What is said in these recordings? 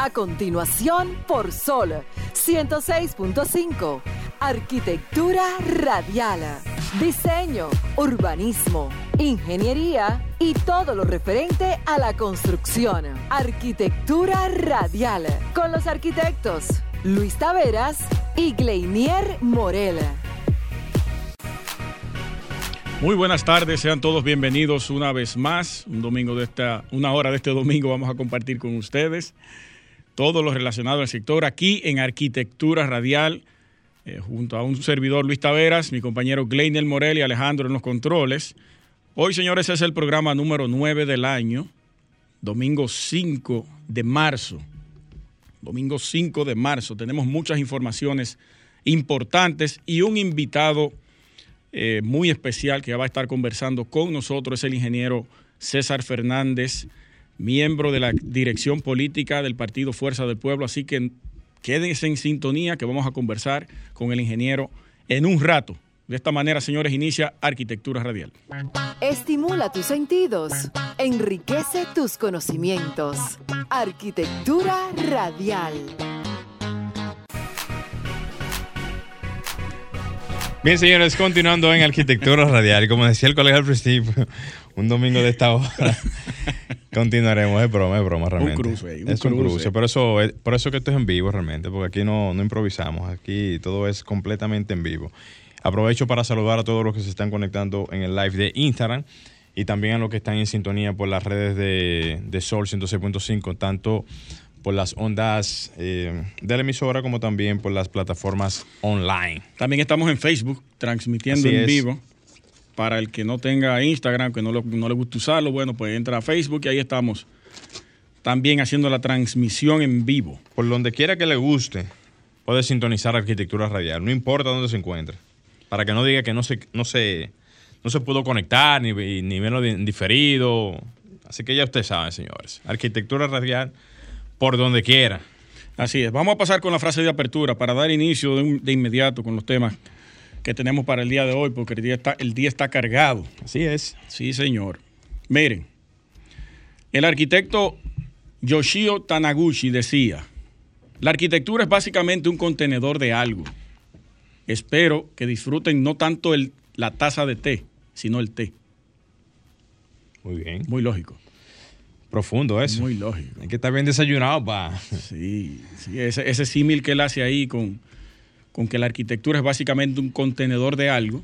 A continuación, por Sol 106.5. Arquitectura radial. Diseño, urbanismo, ingeniería y todo lo referente a la construcción. Arquitectura radial. Con los arquitectos Luis Taveras y Gleinier Morel. Muy buenas tardes, sean todos bienvenidos una vez más. Un domingo de esta, una hora de este domingo vamos a compartir con ustedes todo lo relacionado al sector aquí en Arquitectura Radial, eh, junto a un servidor Luis Taveras, mi compañero Gleinel Morel y Alejandro en los controles. Hoy, señores, es el programa número 9 del año, domingo 5 de marzo. Domingo 5 de marzo. Tenemos muchas informaciones importantes y un invitado eh, muy especial que va a estar conversando con nosotros, es el ingeniero César Fernández miembro de la dirección política del Partido Fuerza del Pueblo. Así que quédense en sintonía que vamos a conversar con el ingeniero en un rato. De esta manera, señores, inicia Arquitectura Radial. Estimula tus sentidos, enriquece tus conocimientos. Arquitectura Radial. Bien, señores, continuando en Arquitectura Radial. Como decía el colega al principio, un domingo de esta hora. Continuaremos, es broma, es broma realmente. Un cruce un es un cruce. por eso, por eso que esto es en vivo realmente, porque aquí no, no improvisamos, aquí todo es completamente en vivo. Aprovecho para saludar a todos los que se están conectando en el live de Instagram y también a los que están en sintonía por las redes de, de Sol 106.5, tanto por las ondas eh, de la emisora como también por las plataformas online. También estamos en Facebook transmitiendo Así en es. vivo. Para el que no tenga Instagram, que no, lo- no le gusta usarlo, bueno, pues entra a Facebook y ahí estamos también haciendo la transmisión en vivo. Por donde quiera que le guste, puede sintonizar Arquitectura Radial, no importa dónde se encuentre, para que no diga que no se, no se, no se pudo conectar ni, ni verlo diferido. Así que ya usted sabe, señores. Arquitectura Radial, por donde quiera. Así es. Vamos a pasar con la frase de apertura para dar inicio de, un- de inmediato con los temas que tenemos para el día de hoy, porque el día está, el día está cargado. Así es. Sí, señor. Miren, el arquitecto Yoshio Tanaguchi decía, la arquitectura es básicamente un contenedor de algo. Espero que disfruten no tanto el- la taza de té, sino el té. Muy bien. Muy lógico. Profundo eso. Muy lógico. Hay que estar bien desayunado, pa. Sí, sí, ese, ese símil que él hace ahí con, con que la arquitectura es básicamente un contenedor de algo,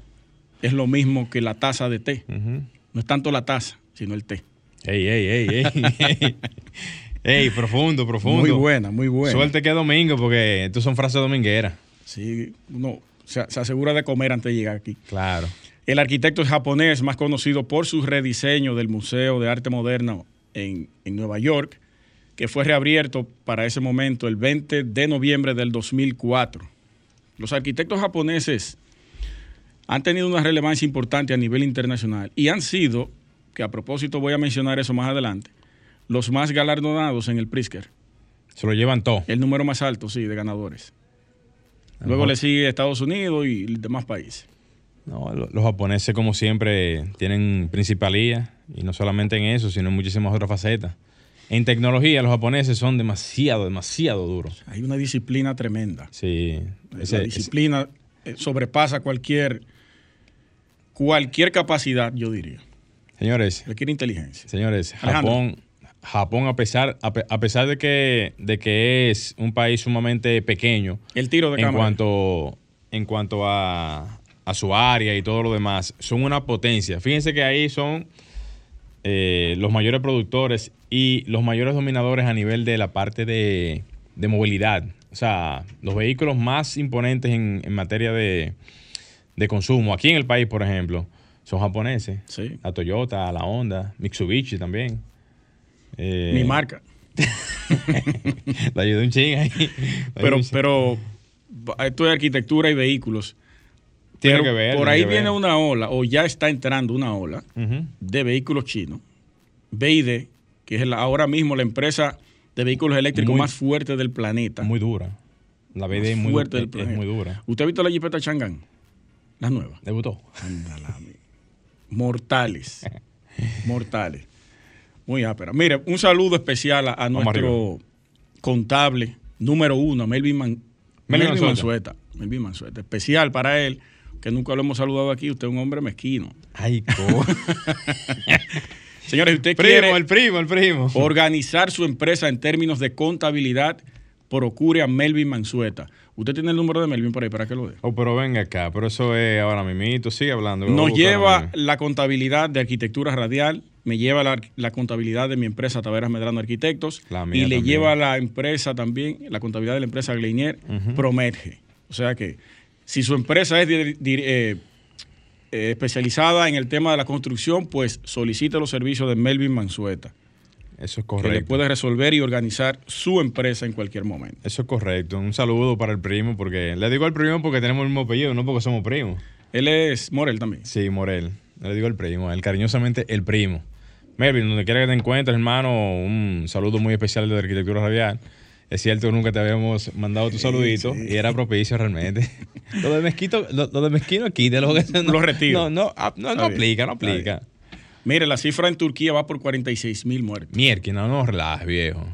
es lo mismo que la taza de té. No es tanto la taza, sino el té. Ey, ey, ey, ey. ey. Profundo, profundo. Muy buena, muy buena. Suerte que es domingo, porque estos son frases domingueras. Sí, uno se, se asegura de comer antes de llegar aquí. Claro. El arquitecto japonés más conocido por su rediseño del Museo de Arte Moderno en, en Nueva York, que fue reabierto para ese momento el 20 de noviembre del 2004. Los arquitectos japoneses han tenido una relevancia importante a nivel internacional y han sido, que a propósito voy a mencionar eso más adelante, los más galardonados en el Pritzker. Se lo llevan todo. El número más alto, sí, de ganadores. Luego le sigue Estados Unidos y demás países. No, lo- los japoneses, como siempre, tienen principalía, y no solamente en eso, sino en muchísimas otras facetas. En tecnología, los japoneses son demasiado, demasiado duros. Hay una disciplina tremenda. Sí. la ese- disciplina eh, sobrepasa cualquier cualquier capacidad, yo diría. señores, Requiere inteligencia. señores, Alejandro. Japón, Japón a pesar, a, pe- a pesar de que, de que es un país sumamente pequeño El tiro de en cámara. cuanto, en cuanto a, a su área y todo lo demás, son una potencia. Fíjense que ahí son eh, los mayores productores y los mayores dominadores a nivel de la parte de, de movilidad. O sea, los vehículos más imponentes en, en materia de, de consumo. Aquí en el país, por ejemplo, son japoneses. Sí. La Toyota, la Honda, Mitsubishi también. Eh, Mi marca. Le ayudé un ching ahí. Pero, pero esto es arquitectura y vehículos. Tiene Pero que ver. Por ahí que viene ver. una ola, o ya está entrando una ola, de vehículos chinos. BID, que es la- ahora mismo la empresa de vehículos eléctricos Muy- más fuerte del planeta. Muy dura. La Más es muy, fuerte del es- es planeta. muy dura. ¿Usted ha visto la Jeepeta Chang'an? Las nuevas. Debutó. Mortales. Mortales. Muy ápera. Mire, un saludo especial a, nuestro contable número uno, Melvin, Man- Melvin Melvin Mansueta. Mansueta. Melvin Mansueta. Especial para él, que nunca lo hemos saludado aquí. Usted es un hombre mezquino. Ay, co. Señores, usted primo, quiere el primo, el primo. organizar su empresa en términos de contabilidad, procure a Melvin Mansueta. Usted tiene el número de Melvin por ahí para que lo dé. Oh, pero venga acá, pero eso es ahora mismito, sigue hablando. Nos lleva la contabilidad de arquitectura radial, me lleva la, la contabilidad de mi empresa Taveras Medrano Arquitectos La mía y le también. lleva la empresa también, la contabilidad de la empresa Gleinier, Promerge. O sea que si su empresa es eh, eh, especializada en el tema de la construcción, pues solicite los servicios de Melvin Mansueta, Eso es que le correcto. puede resolver y organizar su empresa en cualquier momento. Eso es correcto. Un saludo para el primo, porque le digo al primo porque tenemos el mismo apellido, no porque somos primos. Él es Morel también. Sí, Morel. Le digo al primo, el cariñosamente el primo. Melvin, donde quiera que te encuentres, hermano, un saludo muy especial de Arquitectura Radial. Es cierto nunca te habíamos mandado tu saludito y era propicio realmente. lo de mezquito, lo, lo de mezquino aquí, de lo que no, Lo retiro. No, no, ah, no, aplica, no aplica. Mire, la cifra en Turquía va por 46 mil muertos. Mierda, no, no relajes, viejo.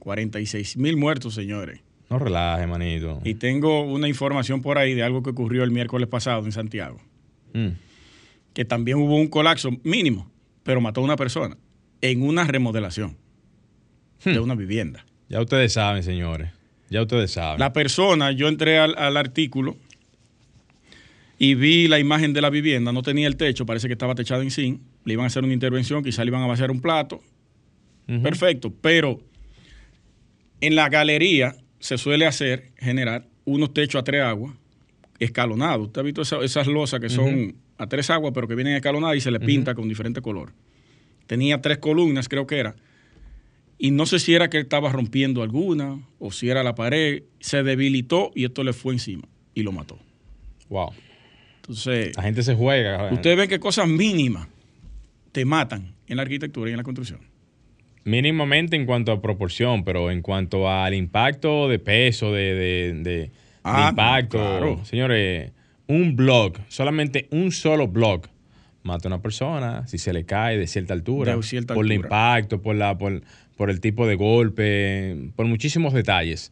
46 mil muertos, señores. No relajes, manito. Y tengo una información por ahí de algo que ocurrió el miércoles pasado en Santiago, Mm. que también hubo un colapso mínimo, pero mató a una persona en una remodelación de Hmm. una vivienda. Ya ustedes saben, señores. Ya ustedes saben. La persona, yo entré al, al artículo y vi la imagen de la vivienda, no tenía el techo, parece que estaba techada en zinc, le iban a hacer una intervención, quizá le iban a vaciar un plato, perfecto, pero en la galería se suele hacer, generar unos techos a tres aguas escalonados. ¿Usted ha visto esa- esas losas que son a tres aguas, pero que vienen escalonadas y se le pinta con diferente color? Tenía tres columnas, creo que era. Y no sé si era que él estaba rompiendo alguna o si era la pared. Se debilitó y esto le fue encima y lo mató. Wow. Entonces, La gente se juega. ustedes ven que cosas mínimas te matan en la arquitectura y en la construcción. Mínimamente en cuanto a proporción, pero en cuanto al impacto de peso, de, de- de- de Ah, impacto. claro. Señores, un blog, solamente un solo blog, mata a una persona si se le cae de cierta altura. De cierta por el impacto, por, la, por, por el tipo de golpe, por muchísimos detalles.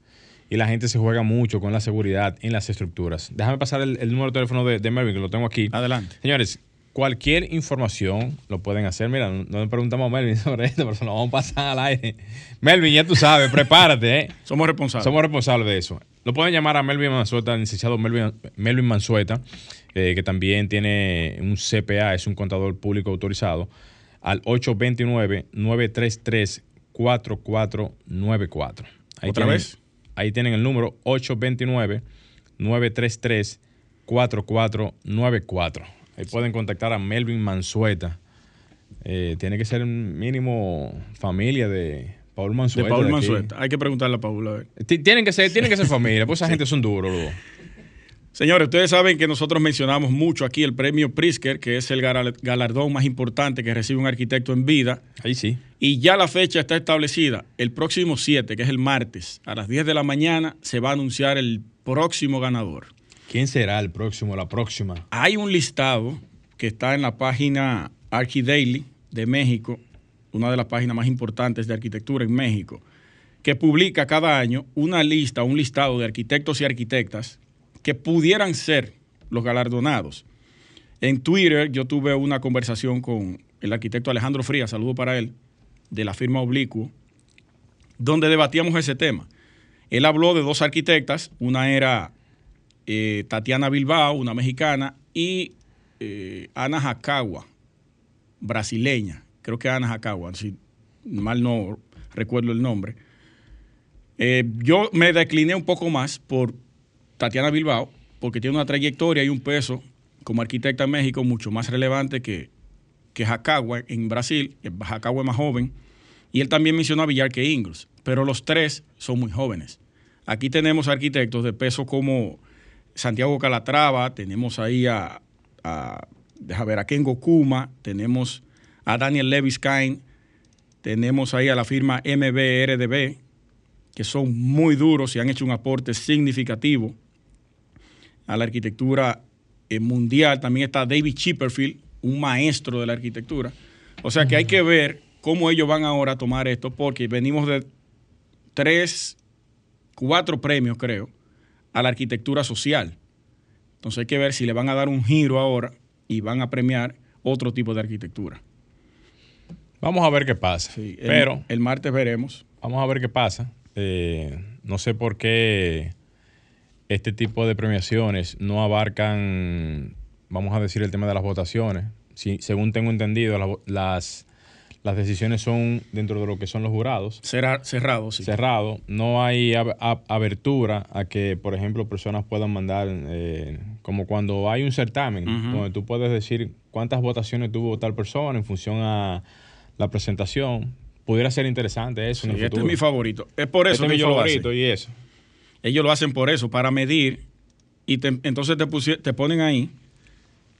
Y la gente se juega mucho con la seguridad en las estructuras. Déjame pasar el, el número de teléfono de, de Melvin, que lo tengo aquí. Adelante. Señores, cualquier información lo pueden hacer. Mira, no no le preguntamos a Melvin sobre esto, pero se lo vamos a pasar al aire. Melvin, ya tú sabes, prepárate, ¿eh? Somos responsables. Somos responsables de eso. Lo pueden llamar a Melvin Mansueta, el licenciado Melvin, Melvin Mansueta, eh, que también tiene un CPA, es un contador público autorizado, al 829-933-4494. Ahí ¿Otra tienen- vez? Ahí tienen el número 829-933-4494. Ahí pueden contactar a Melvin Mansueta. Eh, tiene que ser un mínimo familia de Paul de Mansueta. Paul aquí. Mansueta. Hay que preguntarle a Paul. a ver. Ti- Tienen que ser, tienen que ser familia, pues esa gente son duros, luego. Señores, ustedes saben que nosotros mencionamos mucho aquí el premio Prisker, que es el galardón más importante que recibe un arquitecto en vida. Ahí sí. Y ya la fecha está establecida. El próximo 7, que es el martes, a las 10 de la mañana, se va a anunciar el próximo ganador. ¿Quién será el próximo, la próxima? Hay un listado que está en la página ArchiDaily de México, una de las páginas más importantes de arquitectura en México, que publica cada año una lista, un listado de arquitectos y arquitectas que pudieran ser los galardonados. En Twitter yo tuve una conversación con el arquitecto Alejandro Frías, saludo para él, de la firma Oblicuo, donde debatíamos ese tema. Él habló de dos arquitectas, una era eh, Tatiana Bilbao, una mexicana, y eh, Ana Jacagua, brasileña. Creo que Ana Jacagua, si mal no recuerdo el nombre. Eh, yo me decliné un poco más por Tatiana Bilbao, porque tiene una trayectoria y un peso como arquitecta en México mucho más relevante que, que Jacagua en Brasil. Jacagua es más joven. Y él también mencionó a Villarque Ingles, pero los tres son muy jóvenes. Aquí tenemos arquitectos de peso como Santiago Calatrava, tenemos ahí a, a, ver, a Ken Gokuma, tenemos a Daniel Leviskine, tenemos ahí a la firma MBRDB, que son muy duros y han hecho un aporte significativo a la arquitectura eh, mundial. También está David Chipperfield, un maestro de la arquitectura. O sea que hay que ver cómo ellos van ahora a tomar esto, porque venimos de tres cuatro premios, creo, a la arquitectura social. Entonces hay que ver si le van a dar un giro ahora y van a premiar otro tipo de arquitectura. Vamos a ver qué pasa. Sí, el- Pero el martes veremos. vamos a ver qué pasa. Eh, no sé por qué este tipo de premiaciones no abarcan, vamos a decir, el tema de las votaciones. Si, según tengo entendido, la las, las decisiones son dentro de lo que son los jurados. Será cerrado, sí. cerrado, no hay ab- ab- abertura a que, por ejemplo, personas puedan mandar, eh, como cuando hay un certamen, donde tú puedes decir cuántas votaciones tuvo tal persona en función a la presentación. Pudiera ser interesante eso Sí, en el este es mi favorito. Es por eso Este es que mi ellos lo favorito y eso. Ellos lo hacen por eso, para medir. Y te- entonces te, pusie- te ponen ahí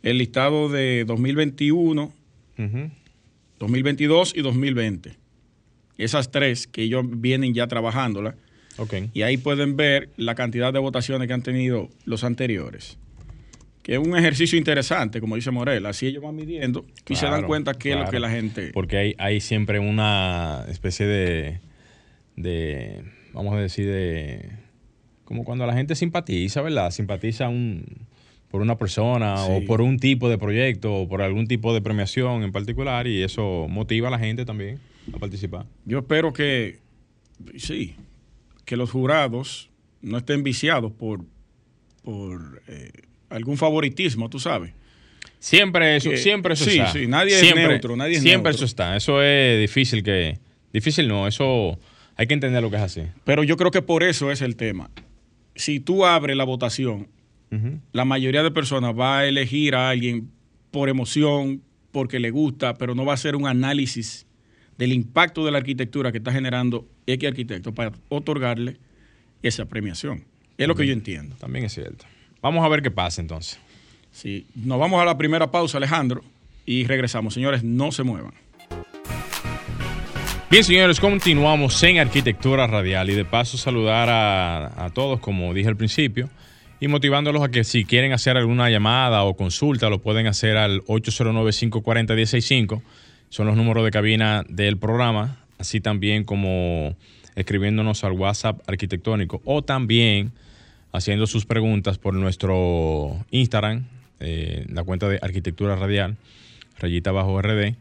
el listado de 2021, Ujú. 2022 y 2020. Esas tres que ellos vienen ya trabajándolas. Y ahí pueden ver la cantidad de votaciones que han tenido los anteriores. Que es un ejercicio interesante, como dice Morel. Así ellos van midiendo y se dan cuenta qué es lo que la gente... Porque hay, hay siempre una especie de, de, vamos a decir, de, como cuando la gente simpatiza, ¿verdad? Simpatiza un, por una persona Sí. o por un tipo de proyecto o por algún tipo de premiación en particular y eso motiva a la gente también a participar. Yo espero que, sí, que los jurados no estén viciados por, por eh, algún favoritismo, tú sabes. Siempre eso, Que- siempre eso sí, está. sí, nadie es neutro, nadie es Siempre neutro. eso está. Eso es difícil que, difícil no, eso hay que entender lo que es así. Pero yo creo que por eso es el tema. Si tú abres la votación, la mayoría de personas va a elegir a alguien por emoción, porque le gusta, pero no va a hacer un análisis del impacto de la arquitectura que está generando X arquitecto para otorgarle esa premiación. Es lo que yo entiendo. También es cierto. Vamos a ver qué pasa entonces. Sí. Nos vamos a la primera pausa, Alejandro, y regresamos. Señores, no se muevan. Bien, señores, continuamos en Arquitectura Radial y de paso saludar a, todos, como dije al principio, y motivándolos a que si quieren hacer alguna llamada o consulta, lo pueden hacer al 809-540-165. Son los números de cabina del programa, así también como escribiéndonos al WhatsApp arquitectónico o también haciendo sus preguntas por nuestro Instagram, eh, la cuenta de Arquitectura Radial, rayita bajo RD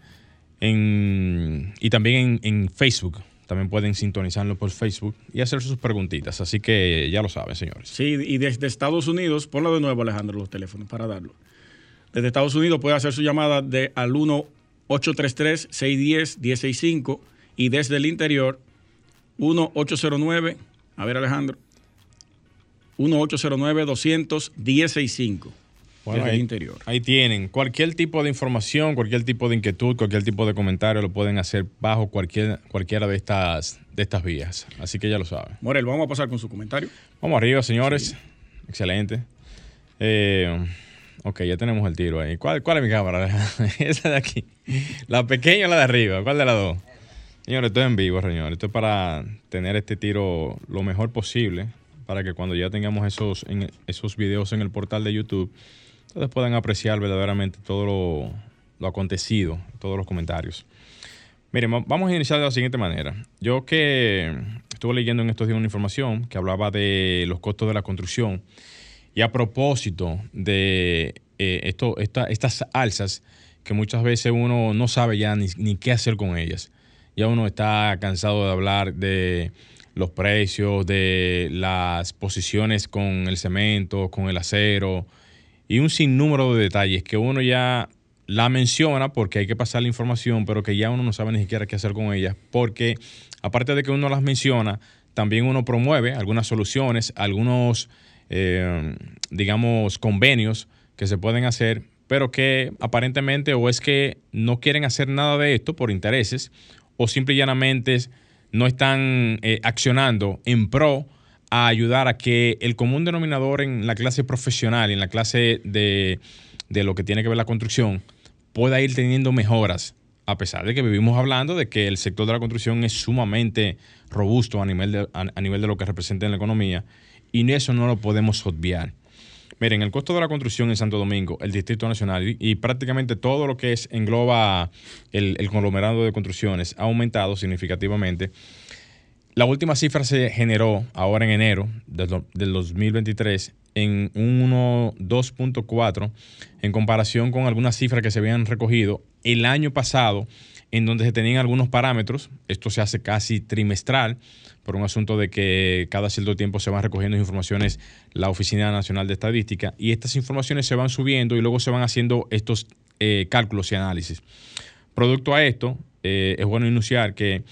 en, y también en, en Facebook. También pueden sintonizarlo por Facebook y hacer sus preguntitas. Así que ya lo saben, señores. Sí, y desde Estados Unidos, ponlo de nuevo, Alejandro, los teléfonos para darlo. Desde Estados Unidos puede hacer su llamada de, al 1-833-610-1065 y desde el interior, 1-809, a ver Alejandro, 1-809-200-1065. Bueno, desde ahí, el interior. ahí tienen cualquier tipo de información, cualquier tipo de inquietud, cualquier tipo de comentario lo pueden hacer bajo cualquier, cualquiera de estas, de estas vías. Así que ya lo saben. Morel, vamos a pasar con su comentario. Vamos arriba, señores. Excelente. Eh, ok, ya tenemos el tiro ahí. ¿Cuál, cuál es mi cámara? Esa de aquí. ¿La pequeña o la de arriba? ¿Cuál de las dos? Señores, estoy en vivo, señores. Esto es para tener este tiro lo mejor posible. Para que cuando ya tengamos esos, en- esos videos en el portal de YouTube, ustedes puedan apreciar verdaderamente todo lo, lo acontecido, todos los comentarios. Miren, va- vamos a iniciar de la siguiente manera. Yo que estuve leyendo en estos días una información que hablaba de los costos de la construcción y a propósito de eh, esto, esta- estas alzas que muchas veces uno no sabe ya ni, ni qué hacer con ellas. Ya uno está cansado de hablar de los precios, de las posiciones con el cemento, con el acero y un sinnúmero de detalles que uno ya la menciona porque hay que pasar la información, pero que ya uno no sabe ni siquiera qué hacer con ellas, porque aparte de que uno las menciona, también uno promueve algunas soluciones, algunos, eh, digamos, convenios que se pueden hacer, pero que aparentemente o es que no quieren hacer nada de esto por intereses, o simple y llanamente no están eh, accionando en pro a ayudar a que el común denominador en la clase profesional, en la clase de, de lo que tiene que ver la construcción, pueda ir teniendo mejoras, a pesar de que vivimos hablando de que el sector de la construcción es sumamente robusto a nivel de, a, nivel de lo que representa en la economía, y eso no lo podemos obviar. Miren, el costo de la construcción en Santo Domingo, el Distrito Nacional y, prácticamente todo lo que es engloba el conglomerado de construcciones ha aumentado significativamente. La última cifra se generó ahora en enero del, del 2023 en un 2.4 en comparación con algunas cifras que se habían recogido el año pasado en donde se tenían algunos parámetros. Esto se hace casi trimestral por un asunto de que cada cierto tiempo se van recogiendo informaciones la Oficina Nacional de Estadística y estas informaciones se van subiendo y luego se van haciendo estos eh, cálculos y análisis. Producto a esto, eh, es bueno enunciar que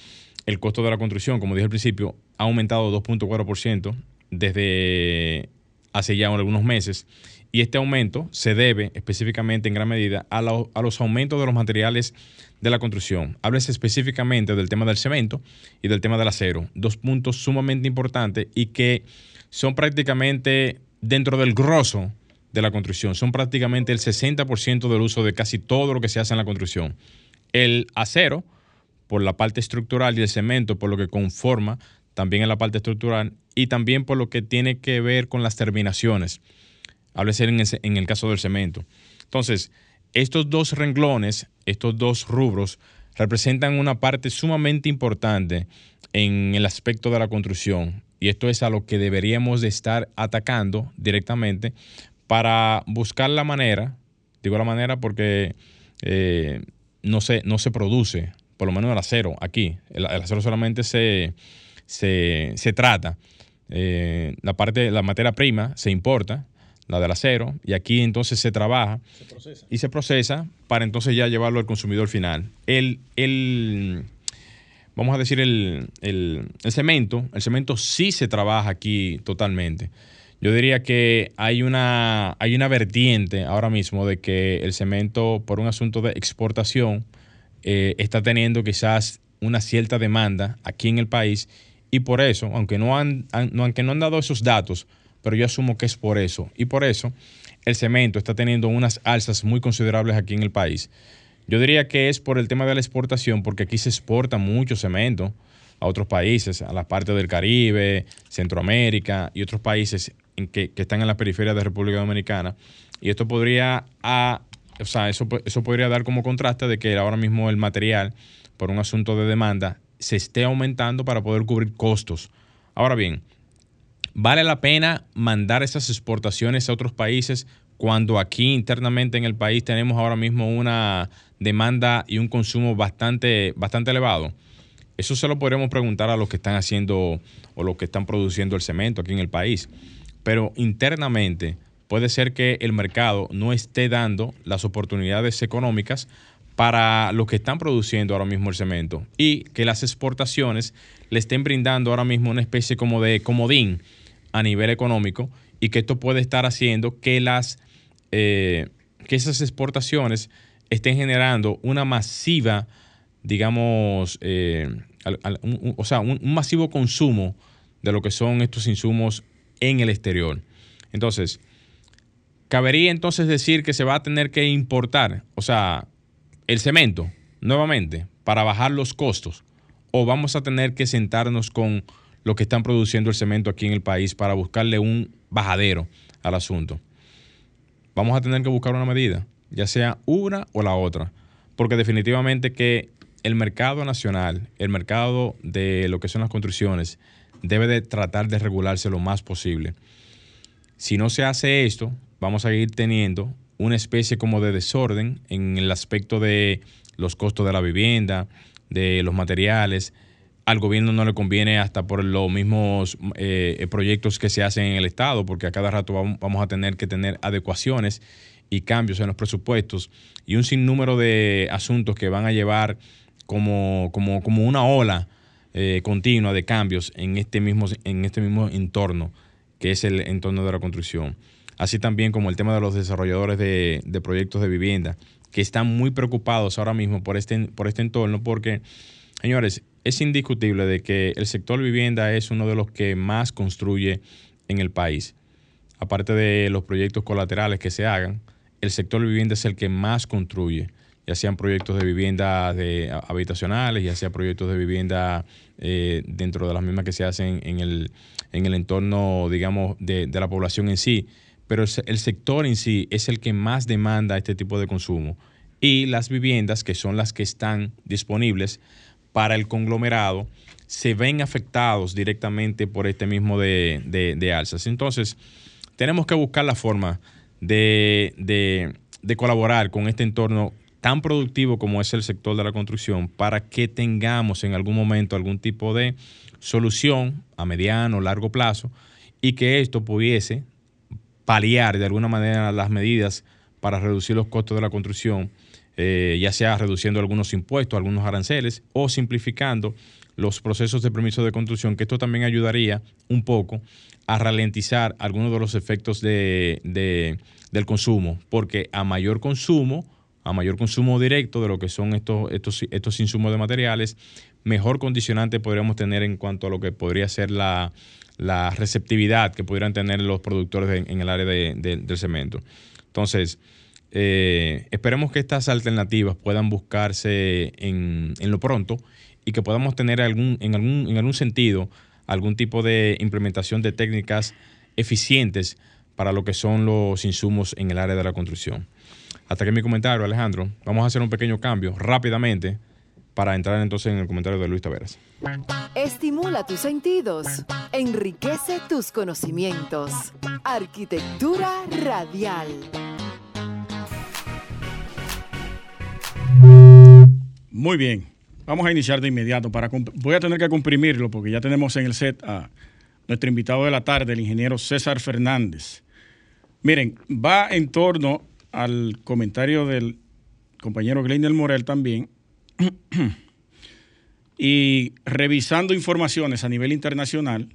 el costo de la construcción, como dije al principio, ha aumentado 2.4% desde hace ya algunos meses y este aumento se debe específicamente en gran medida a, los aumentos de los materiales de la construcción. Háblese específicamente del tema del cemento y del tema del acero, dos puntos sumamente importantes y que son prácticamente dentro del grosso de la construcción, son prácticamente el 60% del uso de casi todo lo que se hace en la construcción. El acero, por la parte estructural, y el cemento, por lo que conforma también en la parte estructural, y también por lo que tiene que ver con las terminaciones háblese en, el caso del cemento. Entonces, estos dos renglones, estos dos rubros, representan una parte sumamente importante en el aspecto de la construcción. Y esto es a lo que deberíamos de estar atacando directamente para buscar la manera, digo la manera porque eh, no, se, no se produce, por lo menos el acero aquí. El, acero solamente se, se, trata. Eh, la parte, la materia prima se importa la del acero, y aquí entonces se trabaja y se procesa para entonces ya llevarlo al consumidor final. El, el vamos a decir, el, el, cemento, el cemento sí se trabaja aquí totalmente. Yo diría que hay una, hay una vertiente ahora mismo de que el cemento, por un asunto de exportación, eh, está teniendo quizás una cierta demanda aquí en el país y por eso, aunque no han, aunque no han dado esos datos, pero yo asumo que es por eso. Y por eso el cemento está teniendo unas alzas muy considerables aquí en el país. Yo diría que es por el tema de la exportación, porque aquí se exporta mucho cemento a otros países, a las partes del Caribe, Centroamérica y otros países en que, están en la periferia de República Dominicana. Y esto podría, a, o sea, eso, eso podría dar como contraste de que ahora mismo el material, por un asunto de demanda, se esté aumentando para poder cubrir costos. Ahora bien, ¿Vale la pena mandar esas exportaciones a otros países cuando aquí internamente en el país tenemos ahora mismo una demanda y un consumo bastante, bastante elevado? Eso se lo podríamos preguntar a los que están haciendo o los que están produciendo el cemento aquí en el país. Pero internamente puede ser que el mercado no esté dando las oportunidades económicas para los que están produciendo ahora mismo el cemento y que las exportaciones le estén brindando ahora mismo una especie como de comodín a nivel económico y que esto puede estar haciendo que las eh, que esas exportaciones estén generando una masiva, digamos, eh, o sea, un, masivo consumo de lo que son estos insumos en el exterior. Entonces, cabería entonces decir que se va a tener que importar, o sea, el cemento nuevamente para bajar los costos, o vamos a tener que sentarnos con lo que están produciendo el cemento aquí en el país para buscarle un bajadero al asunto. Vamos a tener que buscar una medida, ya sea una o la otra, porque definitivamente que el mercado nacional, el mercado de lo que son las construcciones, debe de tratar de regularse lo más posible. Si no se hace esto, vamos a ir teniendo una especie como de desorden en el aspecto de los costos de la vivienda, de los materiales, al gobierno no le conviene hasta por los mismos eh, proyectos que se hacen en el Estado, porque a cada rato vamos a tener que tener adecuaciones y cambios en los presupuestos y un sinnúmero de asuntos que van a llevar como, como, como una ola eh, continua de cambios en este, mismo, en este mismo entorno, que es el entorno de la construcción. Así también como el tema de los desarrolladores de, de proyectos de vivienda, que están muy preocupados ahora mismo por este, por este entorno, porque, señores, es indiscutible de que el sector vivienda es uno de los que más construye en el país. Aparte de los proyectos colaterales que se hagan, el sector vivienda es el que más construye, ya sean proyectos de vivienda de habitacionales, ya sean proyectos de vivienda eh, dentro de las mismas que se hacen en el, en el entorno, digamos, de, la población en sí. Pero el sector en sí es el que más demanda este tipo de consumo. Y las viviendas, que son las que están disponibles, para el conglomerado se ven afectados directamente por este mismo de, de, alzas. Entonces, tenemos que buscar la forma de, de, colaborar con este entorno tan productivo como es el sector de la construcción para que tengamos en algún momento algún tipo de solución a mediano o largo plazo y que esto pudiese paliar de alguna manera las medidas para reducir los costos de la construcción, eh, ya sea reduciendo algunos impuestos, algunos aranceles o simplificando los procesos de permiso de construcción, que esto también ayudaría un poco a ralentizar algunos de los efectos de, del consumo, porque a mayor consumo, a mayor consumo directo de lo que son estos, estos, estos insumos de materiales, mejor condicionante podríamos tener en cuanto a lo que podría ser la, receptividad que pudieran tener los productores en el área del cemento. Entonces, eh, esperemos que estas alternativas puedan buscarse en, en lo pronto y que podamos tener algún, en, algún, en algún sentido algún tipo de implementación de técnicas eficientes para lo que son los insumos en el área de la construcción. Hasta que mi comentario, Alejandro. Vamos a hacer un pequeño cambio rápidamente para entrar entonces en el comentario de Luis Taveras. Estimula tus sentidos, enriquece tus conocimientos. Arquitectura radial. Muy bien. Vamos a iniciar de inmediato. Para, voy a tener que comprimirlo porque ya tenemos en el set a nuestro invitado de la tarde, el ingeniero César Fernández. Miren, va en torno al comentario del compañero Gleiner Morel también. y revisando informaciones a nivel internacional,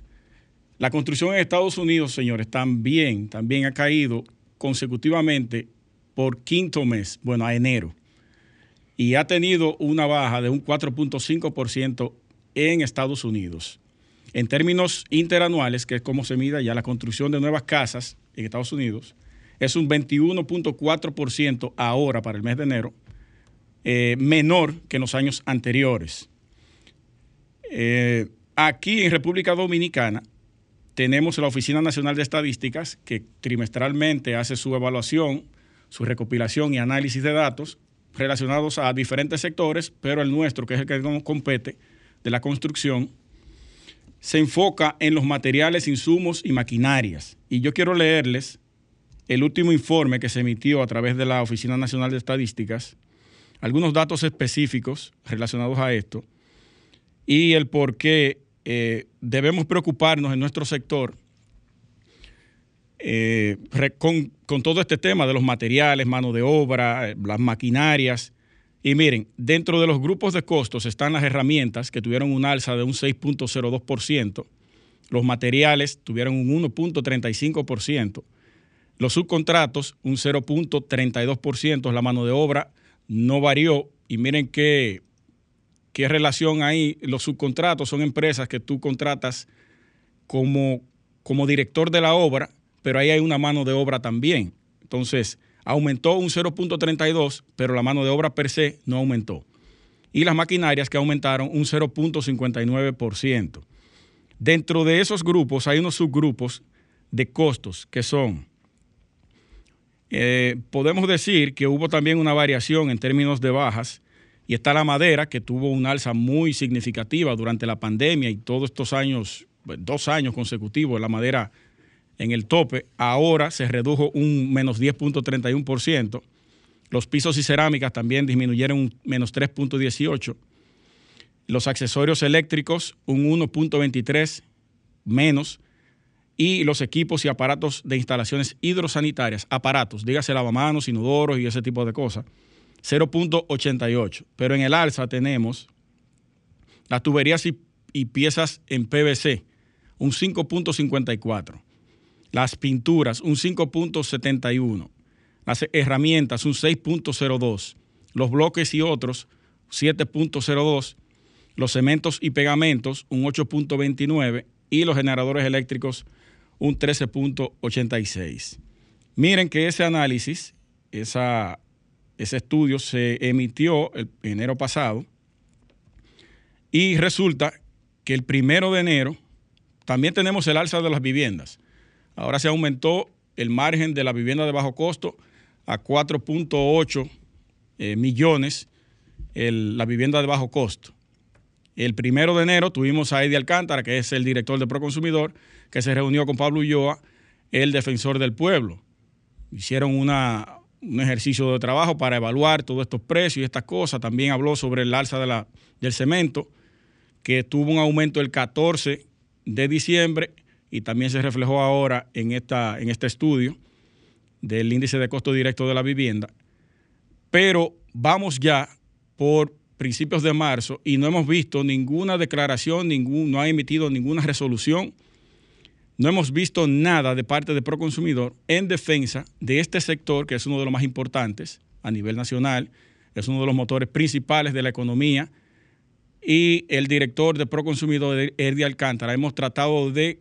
la construcción en Estados Unidos, señores, también, también ha caído consecutivamente por quinto mes, bueno, a enero y ha tenido una baja de un 4.5% en Estados Unidos. En términos interanuales, que es como se mide ya la construcción de nuevas casas en Estados Unidos, es un 21.4% ahora para el mes de enero, eh, menor que en los años anteriores. Eh, aquí en República Dominicana tenemos la Oficina Nacional de Estadísticas que trimestralmente hace su evaluación, su recopilación y análisis de datos relacionados a diferentes sectores, pero el nuestro, que es el que nos compete, de la construcción, se enfoca en los materiales, insumos y maquinarias. Y yo quiero leerles el último informe que se emitió a través de la Oficina Nacional de Estadísticas, algunos datos específicos relacionados a esto y el por qué eh, debemos preocuparnos en nuestro sector eh, con, todo este tema de los materiales, mano de obra, eh, las maquinarias. Y miren, dentro de los grupos de costos están las herramientas que tuvieron un alza de un 6.02%, los materiales tuvieron un 1.35%, los subcontratos un 0.32%, la mano de obra no varió y miren qué, qué relación hay, los subcontratos son empresas que tú contratas como, como director de la obra pero ahí hay una mano de obra también. Entonces, aumentó un 0.32, pero la mano de obra per se no aumentó. Y las maquinarias que aumentaron un 0.59%. Dentro de esos grupos hay unos subgrupos de costos que son, eh, podemos decir que hubo también una variación en términos de bajas y está la madera que tuvo una alza muy significativa durante la pandemia y todos estos años, dos años consecutivos, la madera en el tope, ahora se redujo un menos 10.31%. Los pisos y cerámicas también disminuyeron un menos 3.18%. Los accesorios eléctricos un 1.23 menos. Y los equipos y aparatos de instalaciones hidrosanitarias, aparatos, dígase lavamanos, inodoros y ese tipo de cosas, 0.88. Pero en el alza tenemos las tuberías y, y piezas en PVC, un 5.54 las pinturas un 5.71, las herramientas un 6.02, los bloques y otros 7.02, los cementos y pegamentos un 8.29 y los generadores eléctricos un 13.86. Miren que ese análisis, esa, ese estudio se emitió el enero pasado y resulta que el primero de enero también tenemos el alza de las viviendas. Ahora se aumentó el margen de la vivienda de bajo costo a 4.8 eh, millones la vivienda de bajo costo. El primero de enero tuvimos a Eddie Alcántara, que es el director de Proconsumidor, que se reunió con Pablo Ulloa, el defensor del pueblo. Hicieron una, un ejercicio de trabajo para evaluar todos estos precios y estas cosas. También habló sobre el alza del cemento, que tuvo un aumento el 14 de diciembre y también se reflejó ahora en, esta, en este estudio del índice de costo directo de la vivienda. Pero vamos ya por principios de marzo y no hemos visto ninguna declaración, ningún, no ha emitido ninguna resolución, no hemos visto nada de parte de Proconsumidor en defensa de este sector, que es uno de los más importantes a nivel nacional, es uno de los motores principales de la economía, y el director de Proconsumidor, Erdi Alcántara, hemos tratado de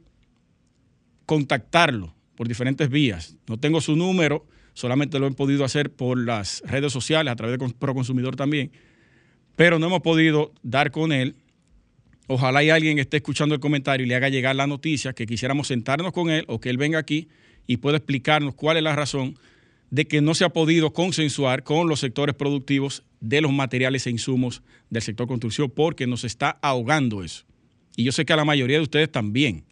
contactarlo por diferentes vías. No tengo su número, solamente lo he podido hacer por las redes sociales, a través de Proconsumidor también, pero no hemos podido dar con él. Ojalá y alguien esté escuchando el comentario y le haga llegar la noticia, que quisiéramos sentarnos con él o que él venga aquí y pueda explicarnos cuál es la razón de que no se ha podido consensuar con los sectores productivos de los materiales e insumos del sector construcción, porque nos está ahogando eso. Y yo sé que a la mayoría de ustedes también,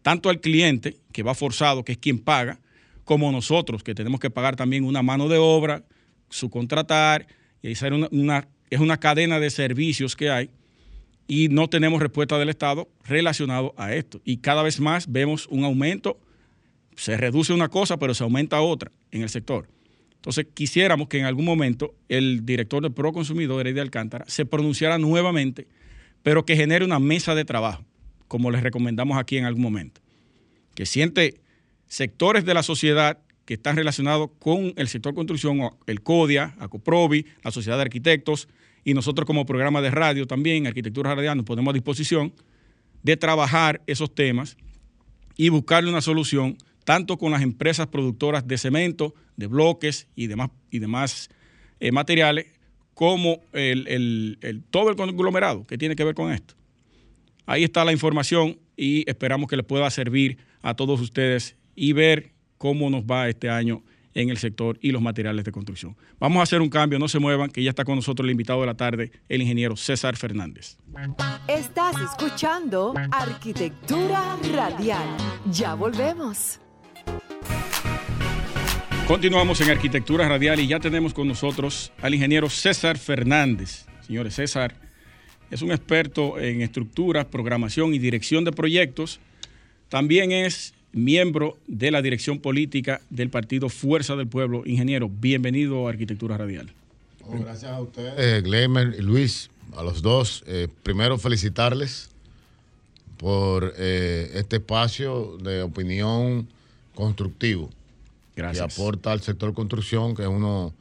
tanto al cliente, que va forzado, que es quien paga, como nosotros, que tenemos que pagar también una mano de obra, subcontratar y hacer una es una cadena de servicios que hay y no tenemos respuesta del Estado relacionado a esto. Y cada vez más vemos un aumento, se reduce una cosa, pero se aumenta otra en el sector. Entonces, quisiéramos que en algún momento el director de Proconsumidor, de Alcántara, se pronunciara nuevamente, pero que genere una mesa de trabajo, como les recomendamos aquí en algún momento. Que siente sectores de la sociedad que están relacionados con el sector construcción, el CODIA, ACOPROVI, la Sociedad de Arquitectos, y nosotros como programa de radio también, Arquitectura Radial, nos ponemos a disposición de trabajar esos temas y buscarle una solución tanto con las empresas productoras de cemento, de bloques y demás, y demás eh, materiales, como el, todo el conglomerado que tiene que ver con esto. Ahí está la información y esperamos que les pueda servir a todos ustedes y ver cómo nos va este año en el sector y los materiales de construcción. Vamos a hacer un cambio, no se muevan, que ya está con nosotros el invitado de la tarde, el ingeniero César Fernández. Estás escuchando Arquitectura Radial. Ya volvemos. Continuamos en Arquitectura Radial y ya tenemos con nosotros al ingeniero César Fernández. Señores, César es un experto en estructuras, programación y dirección de proyectos. También es miembro de la dirección política del partido Fuerza del Pueblo. Ingeniero, bienvenido a Arquitectura Radial. Oh, gracias a ustedes, eh, Gleimer y Luis, a los dos. Eh, primero, felicitarles por eh, este espacio de opinión constructivo. Gracias. Que aporta al sector construcción, que es uno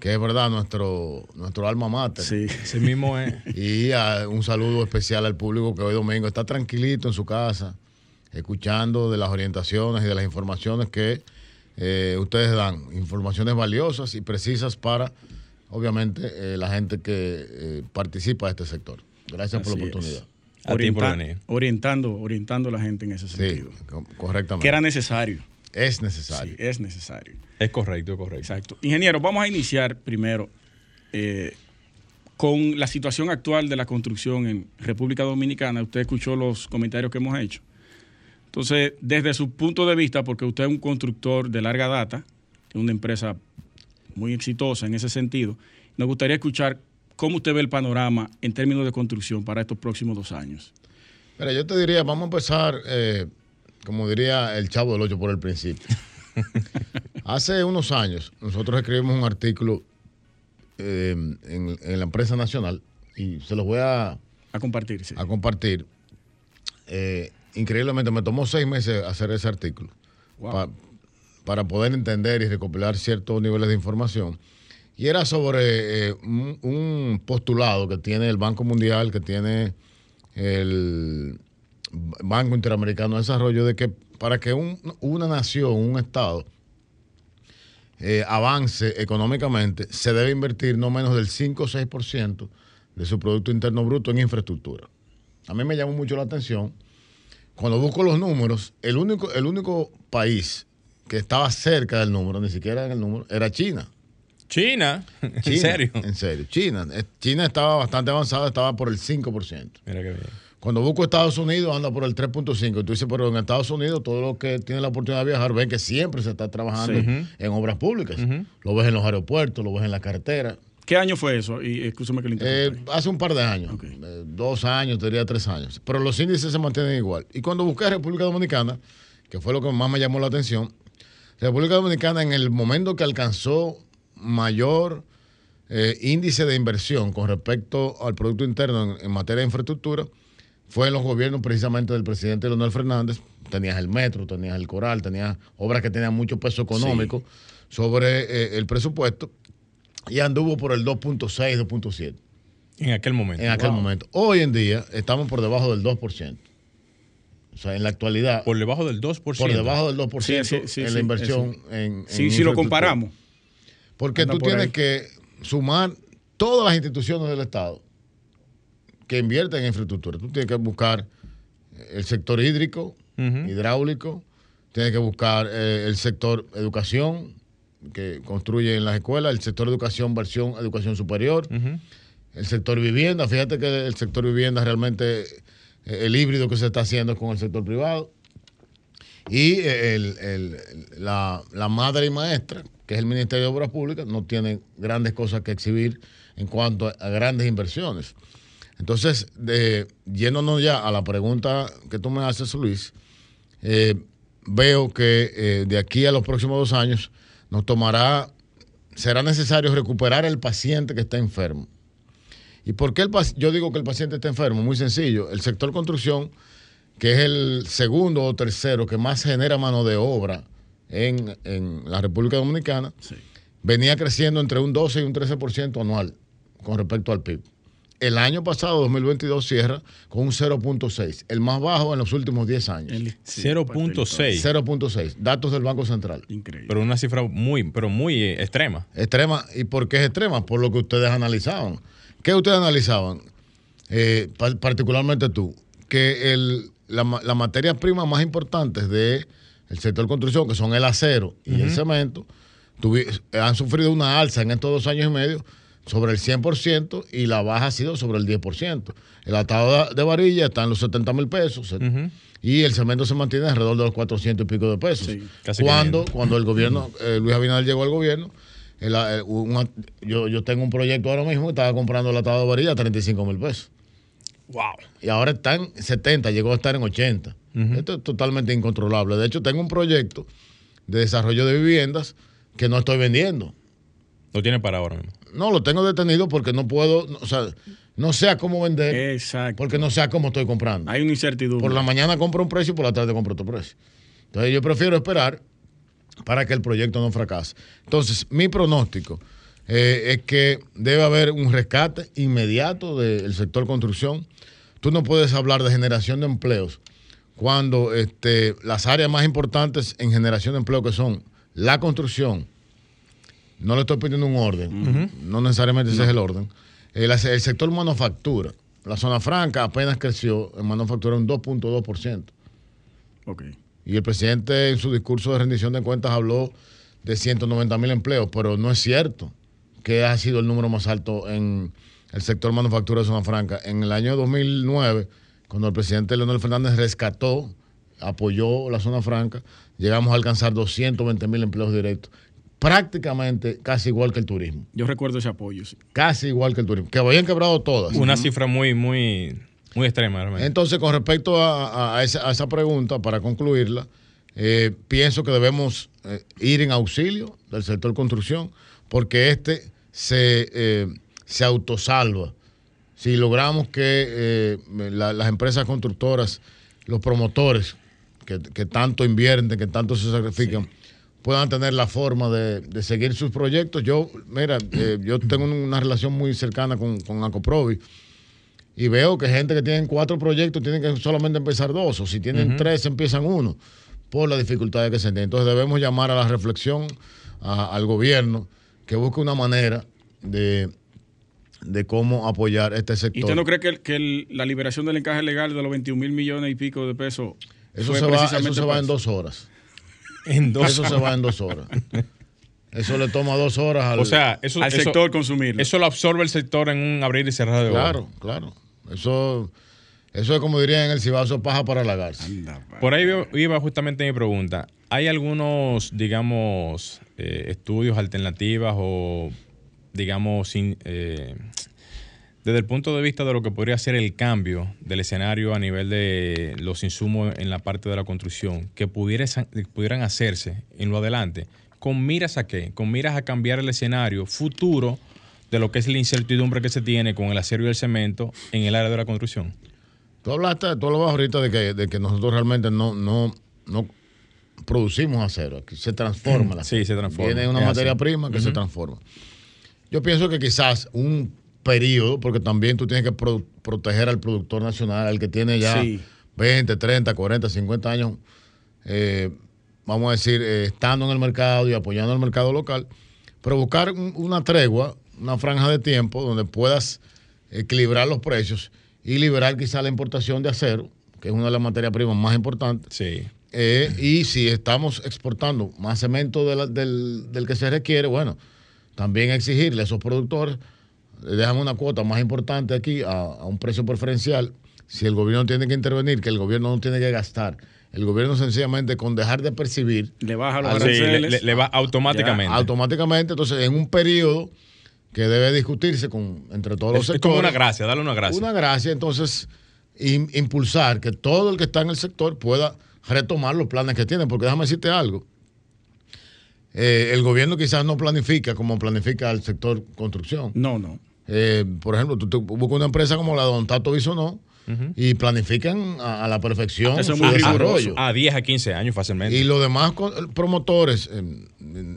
que es verdad nuestro, nuestro alma mater. Sí, ese mismo es. Y un saludo especial al público que hoy domingo está tranquilito en su casa escuchando de las orientaciones y de las informaciones que eh, ustedes dan, informaciones valiosas y precisas para, obviamente, eh, la gente que eh, participa de este sector. Gracias por la oportunidad. orientando, orientando a la gente en ese sentido. Sí, correctamente. Que era necesario. Es necesario. Sí, es necesario. Es correcto, correcto. Exacto. Ingeniero, vamos a iniciar primero con la situación actual de la construcción en República Dominicana. Usted escuchó los comentarios que hemos hecho. Entonces, desde su punto de vista, porque usted es un constructor de larga data, es una empresa muy exitosa en ese sentido, nos gustaría escuchar cómo usted ve el panorama en términos de construcción para estos próximos dos años. Mira, yo te diría, vamos a empezar, eh, como diría el chavo del 8 por el principio. Hace unos años nosotros escribimos un artículo eh, en, la empresa nacional y se los voy a, a compartir. A compartir. Eh, increíblemente me tomó seis meses hacer ese artículo para poder entender y recopilar ciertos niveles de información. Y era sobre eh, un, postulado que tiene el Banco Mundial, que tiene el Banco Interamericano de Desarrollo, de que para que una nación, un Estado, eh, avance económicamente, se debe invertir no menos del 5 o 6% de su Producto Interno Bruto en infraestructura. A mí me llamó mucho la atención cuando busco los números, el único, el único país que estaba cerca del número, ni siquiera en el número, era China. China, en serio. En serio. China. Eh, China estaba bastante avanzada, estaba por el 5%. Mira qué bien. Cuando busco Estados Unidos anda por el 3.5. Tú dices, pero en Estados Unidos todo lo que tiene la oportunidad de viajar ven que siempre se está trabajando en obras públicas. Lo ves en los aeropuertos, lo ves en la carretera. ¿Qué año fue eso? Y escúchame que le Eh, hace un par de años, eh, dos años, te diría tres años. Pero los índices se mantienen igual. Y cuando busqué República Dominicana, que fue lo que más me llamó la atención, República Dominicana en el momento que alcanzó mayor eh, índice de inversión con respecto al Producto Interno en, en materia de infraestructura, fue en los gobiernos precisamente del presidente Leonel Fernández. Tenías el metro, tenías el coral, tenías obras que tenían mucho peso económico sobre eh, el presupuesto y anduvo por el 2.6, 2.7 En aquel momento. en aquel Wow. momento. Hoy en día estamos por debajo del 2%. O sea, en la actualidad, por, Por debajo del 2%. debajo del 2% Sí, sí, sí, en sí, la inversión en, en Si, si lo comparamos. Porque anda tú por tienes ahí. que sumar todas las instituciones del Estado que invierten en infraestructura. Tú tienes que buscar el sector hídrico, hidráulico, tienes que buscar eh, el sector educación, que construye en las escuelas, el sector educación, versión educación superior, el sector vivienda. Fíjate que el sector vivienda realmente, eh, el híbrido que se está haciendo es con el sector privado. Y el- el- la, la madre y maestra, que es el Ministerio de Obras Públicas, no tiene grandes cosas que exhibir en cuanto a, a grandes inversiones. Entonces, de, yéndonos ya a la pregunta que tú me haces, Luis, eh, veo que eh, de aquí a los próximos dos años nos tomará, será necesario recuperar el paciente que está enfermo. ¿Y por qué el, yo digo que el paciente está enfermo? Muy sencillo. El sector construcción, que es el segundo o tercero que más genera mano de obra en, en la República Dominicana, venía creciendo entre un 12 y un 13% anual con respecto al PIB. El año pasado, 2022, cierra con un 0.6, el más bajo en los últimos 10 años. El- sí, 0.6. 0.6, datos del Banco Central. Increíble. Pero una cifra muy, pero muy eh, extrema. Extrema. ¿Y por qué es extrema? Por lo que ustedes analizaban. ¿Qué ustedes analizaban? Eh, pa- particularmente tú, que el, la, ma- la materia prima más importantes del sector construcción, que son el acero y el cemento, tuvi- han sufrido una alza en estos dos años y medio sobre el 100% y la baja ha sido sobre el 10%. El atado de- varilla está en los 70 mil pesos se- y el cemento se mantiene alrededor de los 400 y pico de pesos. Sí, casi cuando, 500. cuando el gobierno, eh, Luis Abinader llegó al gobierno, el, eh, un- yo, yo tengo un proyecto ahora mismo que estaba comprando el atado de varilla a 35 mil pesos. Wow. Y ahora está en 70, llegó a estar en 80. Esto es totalmente incontrolable. De hecho, tengo un proyecto de desarrollo de viviendas que no estoy vendiendo. Lo tiene para ahora mismo. No, lo tengo detenido porque no puedo, no, o sea, no sé a cómo vender, Exacto. porque no sé a cómo estoy comprando. Hay una incertidumbre. Por la mañana compro un precio y por la tarde compro otro precio. Entonces yo prefiero esperar para que el proyecto no fracase. Entonces, mi pronóstico eh, es que debe haber un rescate inmediato del sector construcción. Tú no puedes hablar de generación de empleos cuando este, las áreas más importantes en generación de empleo que son la construcción, no le estoy pidiendo un orden, no necesariamente ese es el orden, el, el sector manufactura, la zona franca apenas creció en manufactura un 2.2%. Ok. Y el presidente en su discurso de rendición de cuentas habló de 190 mil empleos, pero no es cierto que ha sido el número más alto en el sector manufactura de Zona Franca. En el año 2009, cuando el presidente Leonel Fernández rescató, apoyó la Zona Franca, llegamos a alcanzar 220 mil empleos directos. Prácticamente casi igual que el turismo. Yo recuerdo ese apoyo, sí. Casi igual que el turismo. Que habían quebrado todas. Una cifra muy, muy, muy extrema, realmente. Entonces, con respecto a, a esa, a esa pregunta, para concluirla, eh, pienso que debemos eh, ir en auxilio del sector construcción, porque este se, eh, se autosalva. Si logramos que eh, la- las empresas constructoras, los promotores que, que tanto invierten, que tanto se sacrifican, puedan tener la forma de, de seguir sus proyectos. Yo, mira, eh, yo tengo una relación muy cercana con, con Acoprovi y veo que gente que tienen cuatro proyectos tienen que solamente empezar dos, o si tienen tres empiezan uno, por las dificultades que se tienen. Entonces debemos llamar a la reflexión a- al gobierno que busque una manera de, de cómo apoyar este ¿Y sector. usted no cree que, el- que el- la liberación del encaje legal de los 21 mil millones y pico de pesos eso se va, eso se va en dos horas. En dos Eso se va en dos horas. Eso le toma dos horas al, O sea, eso, al eso- sector consumirlo. Eso lo absorbe el sector en un abrir y cerrar de ojos. Claro, claro. Eso, eso es como dirían en el es paja para lagarse. Por ahí iba- iba justamente mi pregunta. ¿Hay algunos, digamos, eh, estudios alternativas o, digamos, sin, eh, desde el punto de vista de lo que podría ser el cambio del escenario a nivel de los insumos en la parte de la construcción, que pudiera- pudieran hacerse en lo adelante, con miras a qué? Con miras a cambiar el escenario futuro de lo que es la incertidumbre que se tiene con el acero y el cemento en el área de la construcción. Tú hablaste, tú hablabas ahorita de que, de que nosotros realmente no, no, no producimos acero, que se transforma la Sí, se transforma. Viene una Es materia así. prima que se transforma. Yo pienso que quizás un periodo, porque también tú tienes que pro- proteger al productor nacional, al que tiene ya Sí. 20, 30, 40, 50 años, eh, vamos a decir, eh, estando en el mercado y apoyando al mercado local, pero buscar un- una tregua, una franja de tiempo donde puedas equilibrar los precios y liberar quizás la importación de acero, que es una de las materias primas más importantes. Sí. Eh, y si estamos exportando más cemento de la- del, del que se requiere, bueno, también exigirle a esos productores, eh, déjame una cuota más importante aquí a, a un precio preferencial. Si el gobierno tiene que intervenir, que el gobierno no tiene que gastar. El gobierno sencillamente con dejar de percibir Le baja los Sí, le, aranceles. le- le va automáticamente. automáticamente, entonces en un periodo que debe discutirse con, entre todos los es, es sectores. como una gracia, dale una gracia. Una gracia, entonces, im- impulsar que todo el que está en el sector pueda retomar los planes que tiene. Porque déjame decirte algo. Eh, el gobierno quizás no planifica como planifica el sector construcción. No, no. Eh, por ejemplo, tú, tú buscas una empresa como la de Don Tato Bisonó y planifican a, a la perfección Eso es su muy desarrollo. riguroso. A 10 a 15 años fácilmente. Y los demás promotores eh,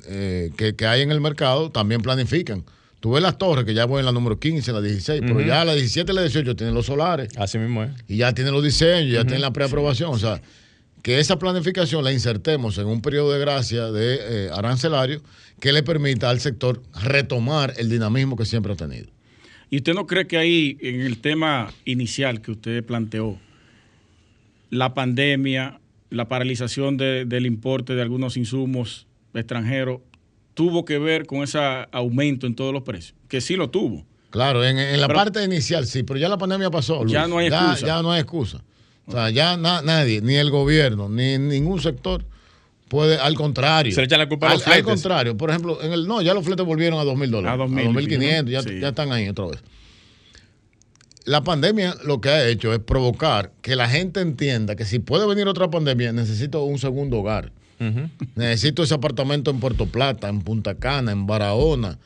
eh, que, que hay en el mercado también planifican. Tú ves las torres, que ya voy en la número 15, la 16, pero ya la 17 y la 18 tienen los solares Así mismo es. y ya tienen los diseños, ya tienen la preaprobación. O sea, que esa planificación la insertemos en un periodo de gracia de eh, arancelario que le permita al sector retomar el dinamismo que siempre ha tenido. ¿Y usted no cree que ahí, en el tema inicial que usted planteó, la pandemia, la paralización de- del importe de algunos insumos extranjeros, tuvo que ver con ese aumento en todos los precios? Que sí lo tuvo. Claro, en, en la Pero- parte inicial sí, pero ya la pandemia pasó. Luis. Ya no hay excusa. Ya, no hay excusa. O sea, ya na- nadie, ni el gobierno, ni ningún sector puede, al contrario. Se le echa la culpa a al, los al fletes. contrario, por ejemplo, en el no, ya los fletes volvieron a dos mil dólares. A 2.000, 2.500, ya, sí. ya están ahí otra vez. La pandemia lo que ha hecho es provocar que la gente entienda que si puede venir otra pandemia, necesito un segundo hogar. Necesito ese apartamento en Puerto Plata, en Punta Cana, en Barahona,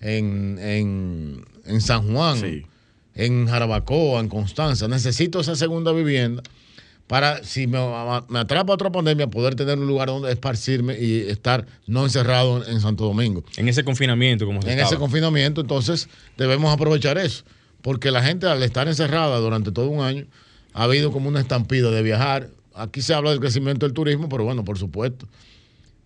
en, en, en San Juan, Sí. En Jarabacoa, en Constanza. Necesito esa segunda vivienda para, si me, me atrapa otra pandemia, poder tener un lugar donde esparcirme y estar no encerrado en Santo Domingo. En ese confinamiento, como se En estaba. ese confinamiento, entonces debemos aprovechar eso. Porque la gente al estar encerrada durante todo un año, ha habido como una estampida de viajar. Aquí se habla del crecimiento del turismo, pero bueno, por supuesto.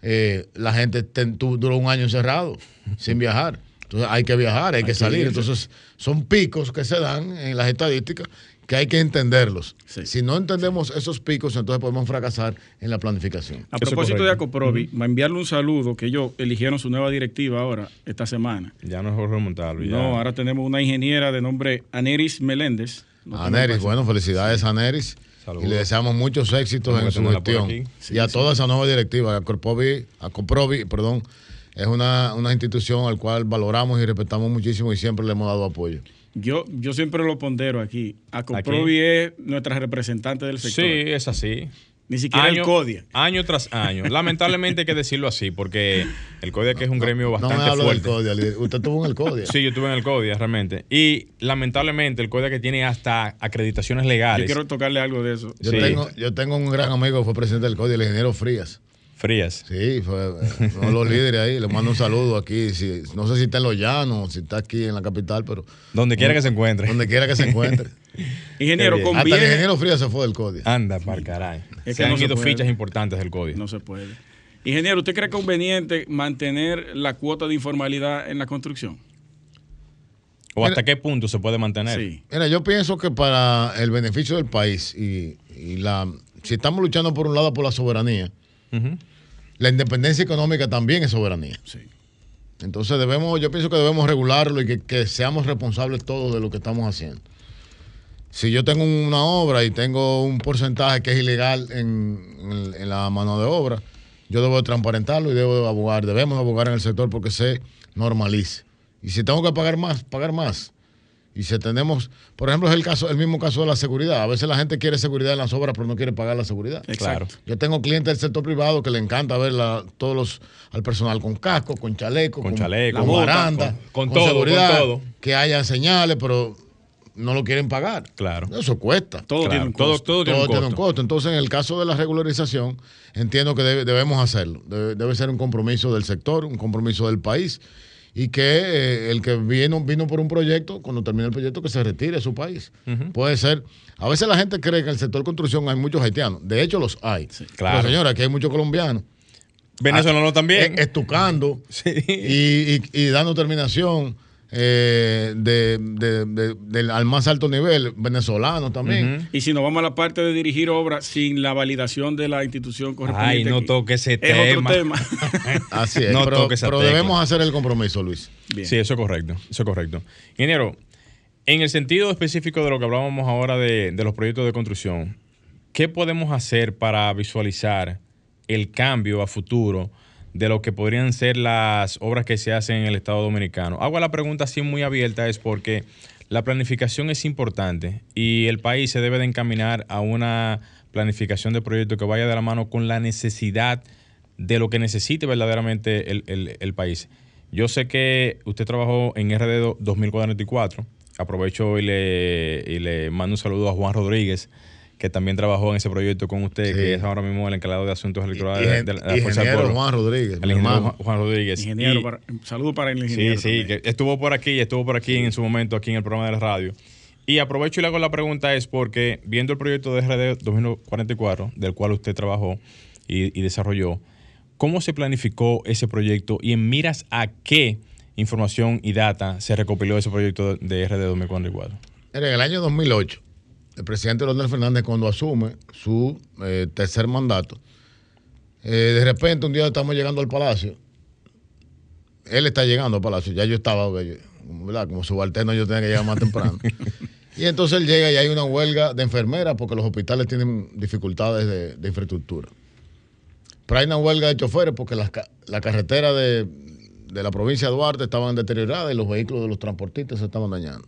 eh, la gente ten- tu- duró un año encerrado, sin viajar. Entonces hay que viajar, hay, que que salir. Entonces son picos que se dan en las estadísticas que hay que entenderlos. Sí. Si no entendemos esos picos, entonces podemos fracasar en la planificación. A propósito de. Acoprovi, va a enviarle un saludo que ellos eligieron su nueva directiva ahora, esta semana. Ya no es Jorge Montalvo. ya. No, ahora tenemos una ingeniera de nombre Aneris Meléndez. No Aneris, bueno, felicidades a Aneris. Saludos. Y le deseamos muchos éxitos Vamos en a su gestión. y a toda esa nueva directiva. Acoprovi, Acoprovi, perdón, es una, una institución al cual valoramos y respetamos muchísimo y siempre le hemos dado apoyo. Yo, yo siempre lo pondero aquí. Acoprovi es nuestra representante del sector. Sí, es así. Ni siquiera el CODIA. Año tras año. Lamentablemente hay que decirlo así, porque el CODIA que es un gremio No me bastante hablo del fuerte. CODIA, usted estuvo en el CODIA. Sí, yo estuve en el CODIA realmente. Y lamentablemente el CODIA que tiene hasta acreditaciones Yo legales. quiero tocarle algo de eso. Yo, Sí. tengo, yo tengo un gran amigo que fue presidente del CODIA, el ingeniero Frías. Frías. Sí, fue eh, uno de los líderes ahí. Le mando un saludo aquí. Si- no sé si está en Los Llanos, si está aquí en la capital, pero Donde quiera que se encuentre. donde quiera que se encuentre. Ingeniero, bien. Hasta el conviene. ingeniero Frías se fue del CODIA. Anda, par caray. Es se que no han se ido puede. fichas importantes del CODIA. No se puede. Ingeniero, ¿usted cree conveniente mantener la cuota de informalidad en la construcción? ¿O hasta qué punto se puede mantener? Sí. Mira, yo pienso que para el beneficio del país y, y la si estamos luchando por un lado por la soberanía, Ujú. La independencia económica también es soberanía. Sí. Entonces debemos, yo pienso que debemos regularlo y que, que seamos responsables todos de lo que estamos haciendo. Si yo tengo una obra y tengo un porcentaje que es ilegal en, en- en la mano de obra, yo debo de transparentarlo y debo de abogar, debemos de abogar en el sector porque se normalice. Y si tengo que pagar más, pagar más. Y si tenemos, por ejemplo, es el caso, el mismo caso de la seguridad. A veces la gente quiere seguridad en las obras, pero no quiere pagar la seguridad. Claro. Yo tengo clientes del sector privado que le encanta ver la- todos los, al personal con casco, con chaleco, Con chaleco, con baranda, con- con todo, con todo. que haya señales, pero no lo quieren pagar. Claro. Eso cuesta. Todo Claro, tiene un todo, costo. todo tiene Todo un tiene un costo. costo. Entonces, en el caso de la regularización, entiendo que debe- debemos hacerlo. Debe, debe ser un compromiso del sector, un compromiso del país. Y que eh, el que vino, vino por un proyecto, cuando termine el proyecto, que se retire de su país. Puede ser. A veces la gente cree que en el sector construcción hay muchos haitianos. De hecho, los hay. claro. Pero, señora, aquí hay muchos colombianos. Venezolano también. estucando Sí. y, y- y dando terminación eh, de, de- de- del- al más alto nivel, venezolano también. Y si nos vamos a la parte de dirigir obras sin la validación de la institución correspondiente. Ay, no aquí, toque ese es tema. otro tema. Así es. No pero toque esa pero debemos hacer el compromiso, Luis. Bien. Sí, eso es correcto. Eso es correcto. Ingeniero, en el sentido específico de lo que hablábamos ahora de, de los proyectos de construcción, ¿qué podemos hacer para visualizar el cambio a futuro de lo que podrían ser las obras que se hacen en el Estado Dominicano? Hago la pregunta así muy abierta, es porque la planificación es importante y el país se debe de encaminar a una planificación de proyectos que vaya de la mano con la necesidad de lo que necesite verdaderamente el, el- país. Yo sé que usted trabajó en RD do- 2044. Aprovecho y le, y le mando un saludo a Juan Rodríguez, que también trabajó en ese proyecto con usted, Sí. que es ahora mismo el encargado de asuntos Y, electorales de, de la Fuerza del Pueblo. Juan Rodríguez, el ingeniero hermano. Juan, Rodríguez. Ingeniero, Y- para, saludo para el Sí, ingeniero. sí, también. que estuvo por aquí, estuvo por aquí en su momento, aquí en el programa de la radio. Y aprovecho y le hago la pregunta es porque viendo el proyecto de RD 2044, del cual usted trabajó y, y desarrolló, ¿cómo se planificó ese proyecto y en miras a qué información y data se recopiló ese proyecto de RD 2044? Mira, en el año 2008, el presidente Leonel Fernández, cuando asume su eh, tercer mandato, eh, de repente un día estamos llegando al palacio. Él está llegando al palacio, ya yo estaba, eh, como, ¿verdad? como subalterno, yo tenía que llegar más temprano. y entonces él llega y hay una huelga de enfermeras porque los hospitales tienen dificultades de, de infraestructura. Pero hay una huelga de choferes porque las ca- la carretera de, de la provincia de Duarte estaban deterioradas y los vehículos de los transportistas se estaban dañando.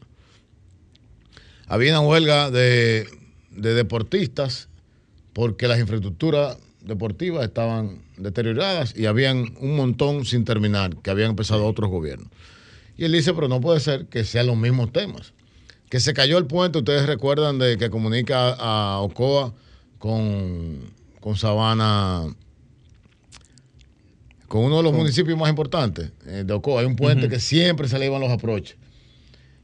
Había una huelga de, de deportistas porque las infraestructuras deportivas estaban deterioradas y habían un montón sin terminar que habían empezado otros gobiernos. Y él dice, pero no puede ser que sean los mismos temas. Que se cayó el puente, ustedes recuerdan de que comunica a Ocoa con, con Sabana, con uno de los municipios más importantes eh, de Ocoa. Hay un puente que siempre se le iban los aproches.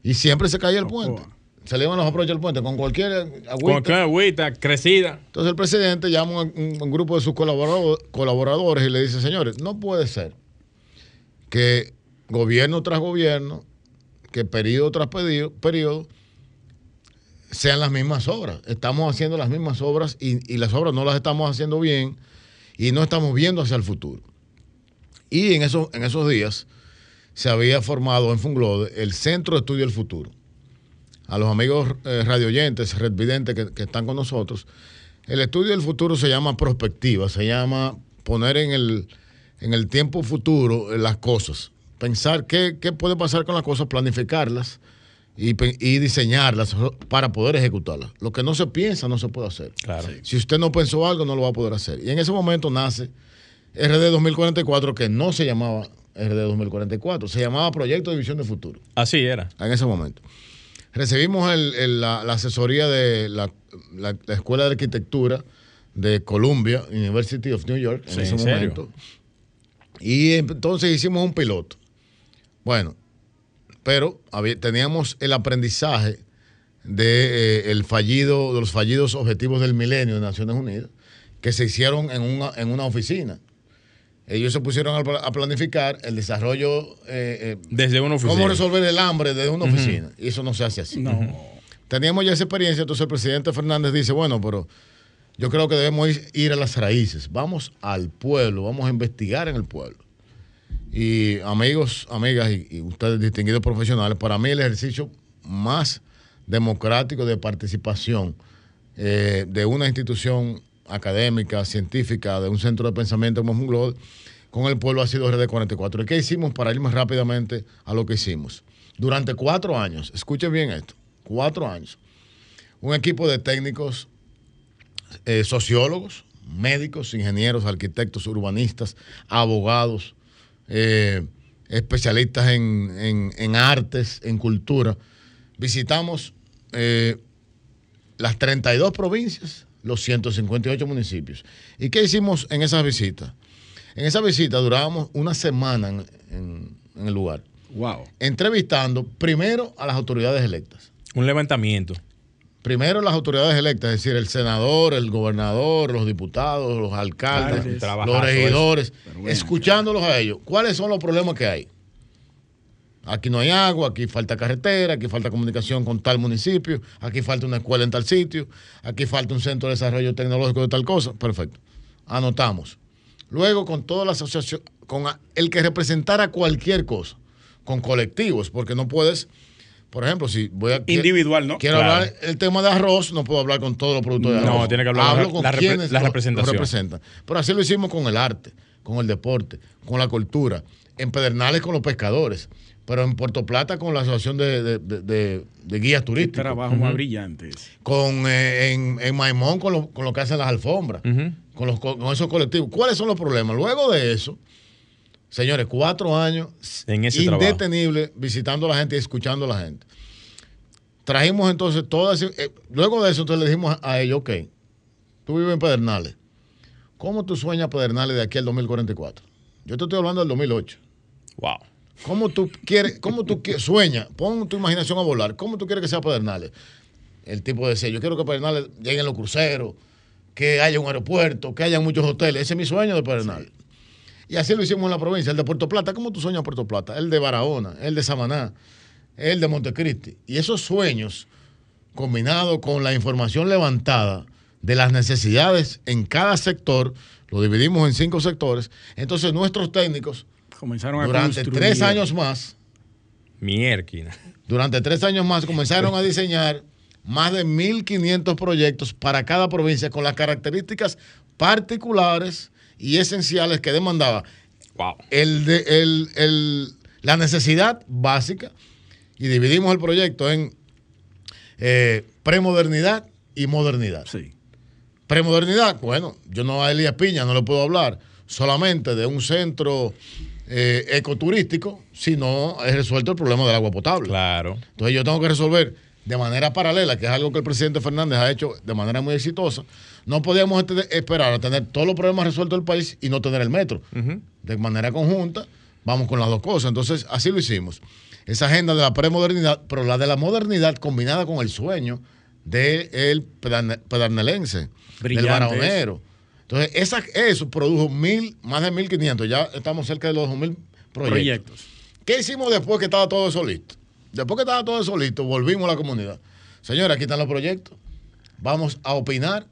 Y siempre se caía el puente. Se le iban los aproches al puente con cualquier agüita. Con qué agüita crecida. Entonces el presidente llama a un, un grupo de sus colaborado- colaboradores y le dice, señores, no puede ser que gobierno tras gobierno, que periodo tras periodo, periodo sean las mismas obras. Estamos haciendo las mismas obras y, y las obras no las estamos haciendo bien y no estamos viendo hacia el futuro. Y en, esos en esos días se había formado en Funglode el Centro de Estudio del Futuro a los amigos eh, radioyentes, redvidentes que, que están con nosotros, el estudio del futuro se llama prospectiva, se llama poner en el, en el tiempo futuro eh, las cosas, pensar qué, qué puede pasar con las cosas, planificarlas y, y diseñarlas para poder ejecutarlas. Lo que no se piensa no se puede hacer. Claro. Si usted no pensó algo, no lo va a poder hacer. Y en ese momento nace RD 2044, que no se llamaba RD 2044, se llamaba Proyecto de Visión de Futuro Así era. en ese momento. Recibimos el- el- la, la asesoría de la, la- la Escuela de Arquitectura de Columbia, University of New York, en Sí, ese momento. Y entonces hicimos un piloto. Bueno, pero había- teníamos el aprendizaje de, eh, el fallido, de los fallidos objetivos del milenio de Naciones Unidas, que se hicieron en una, en una oficina. Ellos se pusieron a, pla- a planificar el desarrollo eh, eh, Desde una oficina. ¿Cómo resolver el hambre desde una oficina? Y eso no se hace así. No. Teníamos ya esa experiencia, entonces el presidente Fernández dice, bueno, pero yo creo que debemos ir, ir a las raíces. Vamos al pueblo, vamos a investigar en el pueblo. y amigos, amigas y, y ustedes distinguidos profesionales, para mí el ejercicio más democrático de participación eh, de una institución académica, científica, de un centro de pensamiento como Global, con el pueblo ha sido RD44. ¿Y qué hicimos para ir más rápidamente a lo que hicimos? Durante cuatro años, escuchen bien esto, cuatro años, un equipo de técnicos, eh, sociólogos, médicos, ingenieros, arquitectos, urbanistas, abogados, eh, especialistas en, en- en artes, en cultura. Visitamos eh, las 32 provincias, los 158 municipios. ¿Y qué hicimos en esas visitas? En esa visita durábamos una semana en, en- en el lugar, Wow. entrevistando primero a las autoridades electas. Un levantamiento. Primero las autoridades electas, es decir, el senador, el gobernador, los diputados, los alcaldes, los regidores, escuchándolos a ellos. ¿Cuáles son los problemas que hay? Aquí no hay agua, aquí falta carretera, aquí falta comunicación con tal municipio, aquí falta una escuela en tal sitio, aquí falta un centro de desarrollo tecnológico de tal cosa. Perfecto. Anotamos. Luego con toda la asociación, con el que representara cualquier cosa, con colectivos, porque no puedes, por ejemplo, si voy a... Individual, ¿no? Quiero Claro. hablar el tema de arroz, no puedo hablar con todos los productores de No, arroz. tiene que hablar Hablo la- con la quienes la lo- representan. Pero así lo hicimos con el arte, con el deporte, con la cultura, en Pedernales con los pescadores, pero en Puerto Plata con la Asociación de, de- de- de- de Guías Qué Turísticos, trabajo más brillante con, eh, en, en Maimón con lo, con lo que hacen las alfombras, con, los, co- con esos colectivos. ¿Cuáles son los problemas? Luego de eso, señores, cuatro años En ese trabajo. indetenible visitando a la gente y escuchando a la gente. Trajimos entonces todas. eh, luego de eso, entonces le dijimos a ellos, ok, tú vives en Pedernales. ¿Cómo tú sueñas Pedernales de aquí al 2044? Yo te estoy hablando del 2008. Wow. ¿Cómo tú quieres, cómo tú sueñas? Pon tu imaginación a volar. ¿Cómo tú quieres que sea Pedernales? El tipo decía, yo quiero que Pedernales lleguen los cruceros, que haya un aeropuerto, que haya muchos hoteles. Ese es mi sueño de Pedernales. Y así lo hicimos en la provincia. El de Puerto Plata, ¿cómo tú sueñas Puerto Plata? El de Barahona, el de Samaná, el de Montecristi. Y esos sueños, combinados con la información levantada de las necesidades en cada sector, lo dividimos en cinco sectores. Entonces nuestros técnicos, Comenzaron a durante construir. tres años más, Mierquina. durante tres años más comenzaron a diseñar más de 1.500 proyectos para cada provincia con las características particulares y esenciales que demandaba Wow. el de, el- el- la necesidad básica y dividimos el proyecto en eh, premodernidad y modernidad. Sí. Premodernidad, bueno, yo no a Elías Piña no le puedo hablar solamente de un centro eh, ecoturístico, sino he resuelto el problema del agua potable. Claro. Entonces yo tengo que resolver de manera paralela, que es algo que el presidente Fernández ha hecho de manera muy exitosa. No podíamos este- esperar a tener todos los problemas resueltos del país y no tener el metro. De manera conjunta, vamos con las dos cosas. Entonces, así lo hicimos. Esa agenda de la premodernidad, pero la de la modernidad combinada con el sueño del pedarnelense, del baronero. Entonces, esa, eso produjo mil, más de 1.500. Ya estamos cerca de los 2.000 proyectos. Proyectos. ¿Qué hicimos después que estaba todo eso listo? Después que estaba todo eso listo, volvimos a la comunidad. Señores, aquí están los proyectos. Vamos a opinar.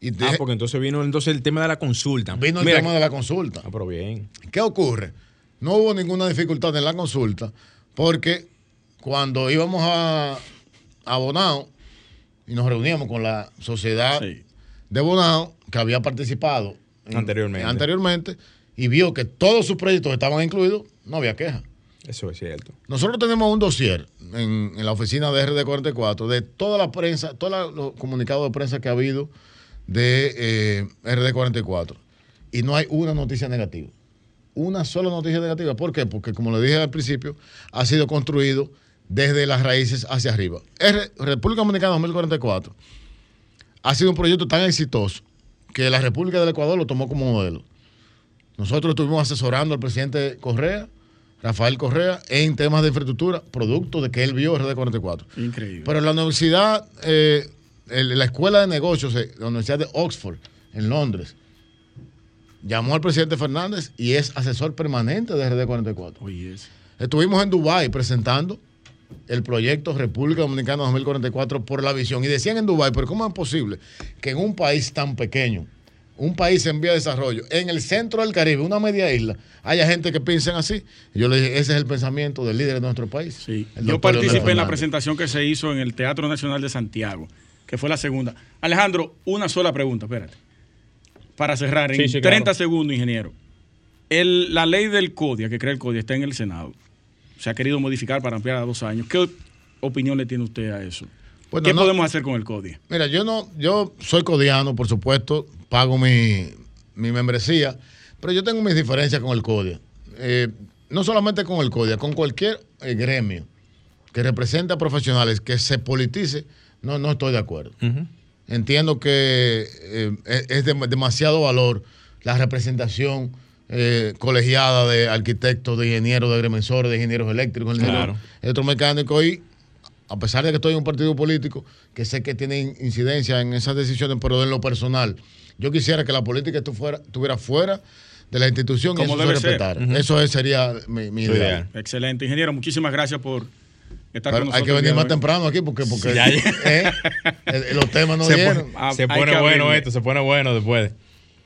Y de- Ah, porque entonces vino entonces el tema de la consulta. vino el Mira, tema de la consulta. Ah, pero bien. ¿Qué ocurre? No hubo ninguna dificultad en la consulta porque cuando íbamos a, a Bonao y nos reuníamos con la sociedad Sí. De Bonao, que había participado en- Anteriormente. anteriormente y vio que todos sus proyectos estaban incluidos, no había queja. Eso es cierto. Nosotros tenemos un dossier en, en la oficina de RD44 de toda la prensa, todos los comunicados de prensa que ha habido de eh, RD44. Y no hay una noticia negativa. Una sola noticia negativa. ¿Por qué? Porque, como le dije al principio, ha sido construido desde las raíces hacia arriba. R- República Dominicana 2044 ha sido un proyecto tan exitoso que la República del Ecuador lo tomó como modelo. Nosotros estuvimos asesorando al presidente Correa, Rafael Correa, en temas de infraestructura, producto de que él vio RD44. Increíble. Pero la universidad, eh, la escuela de negocios, eh, la Universidad de Oxford, en Londres, llamó al presidente Fernández y es asesor permanente de RD44. Oye. Estuvimos en Dubái presentando el proyecto República Dominicana 2044 por la visión. Y decían en Dubái, pero ¿cómo es posible que en un país tan pequeño, un país en vía de desarrollo, en el centro del Caribe, una media isla, haya gente que piensen así. Yo le dije, ese es el pensamiento del líder de nuestro país. Sí. Yo participé en la presentación que se hizo en el Teatro Nacional de Santiago, que fue la segunda. Alejandro, una sola pregunta, espérate. Para cerrar, en 30 segundos, ingeniero. El, la ley del CODIA, que crea el CODIA, está en el Senado. Se ha querido modificar para ampliar a dos años. ¿Qué opinión le tiene usted a eso? ¿Qué podemos hacer con el CODIA? Mira, yo no, yo soy codiano, por supuesto, pago mi, membresía, pero yo tengo mis diferencias con el CODIA. Eh, no solamente con el CODIA, con cualquier eh, gremio que represente a profesionales que se politice, no, no estoy de acuerdo. Entiendo que eh, es de, demasiado valor la representación colegiada de arquitectos, de ingenieros, de agrimensores, de ingenieros eléctricos, claro. electromecánicos y a pesar de que estoy en un partido político, que sé que tiene incidencia en esas decisiones, pero en lo personal, yo quisiera que la política estuviera fuera de la institución y eso se respetara. Eso sería mi, idea. Excelente. Ingeniero, muchísimas gracias por estar con nosotros. Hay que venir más temprano aquí porque, porque ¿eh? los temas no se dieron. se pone bueno esto, se pone bueno después.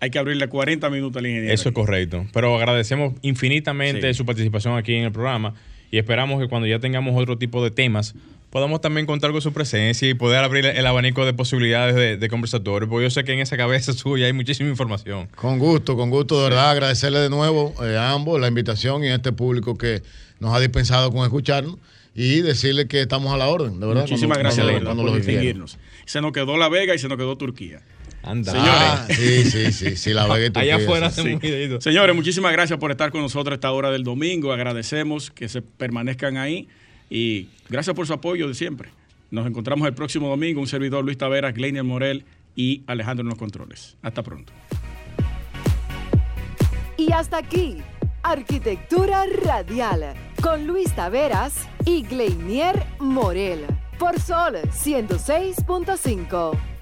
Hay que abrirle 40 minutos al ingeniero. Eso es correcto. Pero agradecemos infinitamente su participación aquí en el programa y esperamos que cuando ya tengamos otro tipo de temas podamos también contar con su presencia y poder abrir el abanico de posibilidades de, conversatorio, porque yo sé que en esa cabeza suya hay muchísima información. Con gusto, con gusto, de verdad, agradecerle de nuevo eh, a ambos la invitación y a este público que nos ha dispensado con escucharnos y decirle que estamos a la orden, de verdad. Muchísimas gracias cuando, por distinguirnos. Se nos quedó La Vega y se nos quedó Turquía. Anda. Señores. Ah, sí, sí, sí, sí, La. Allá afuera sí. Señores, muchísimas gracias por estar con nosotros a esta hora del domingo. Agradecemos que se permanezcan ahí. Y gracias por su apoyo de siempre. Nos encontramos el próximo domingo. Un servidor Luis Taveras, Gleinier Morel y Alejandro en los controles. Hasta pronto. Y hasta aquí, Arquitectura Radial, con Luis Taveras y Gleinier Morel, por Sol 106.5.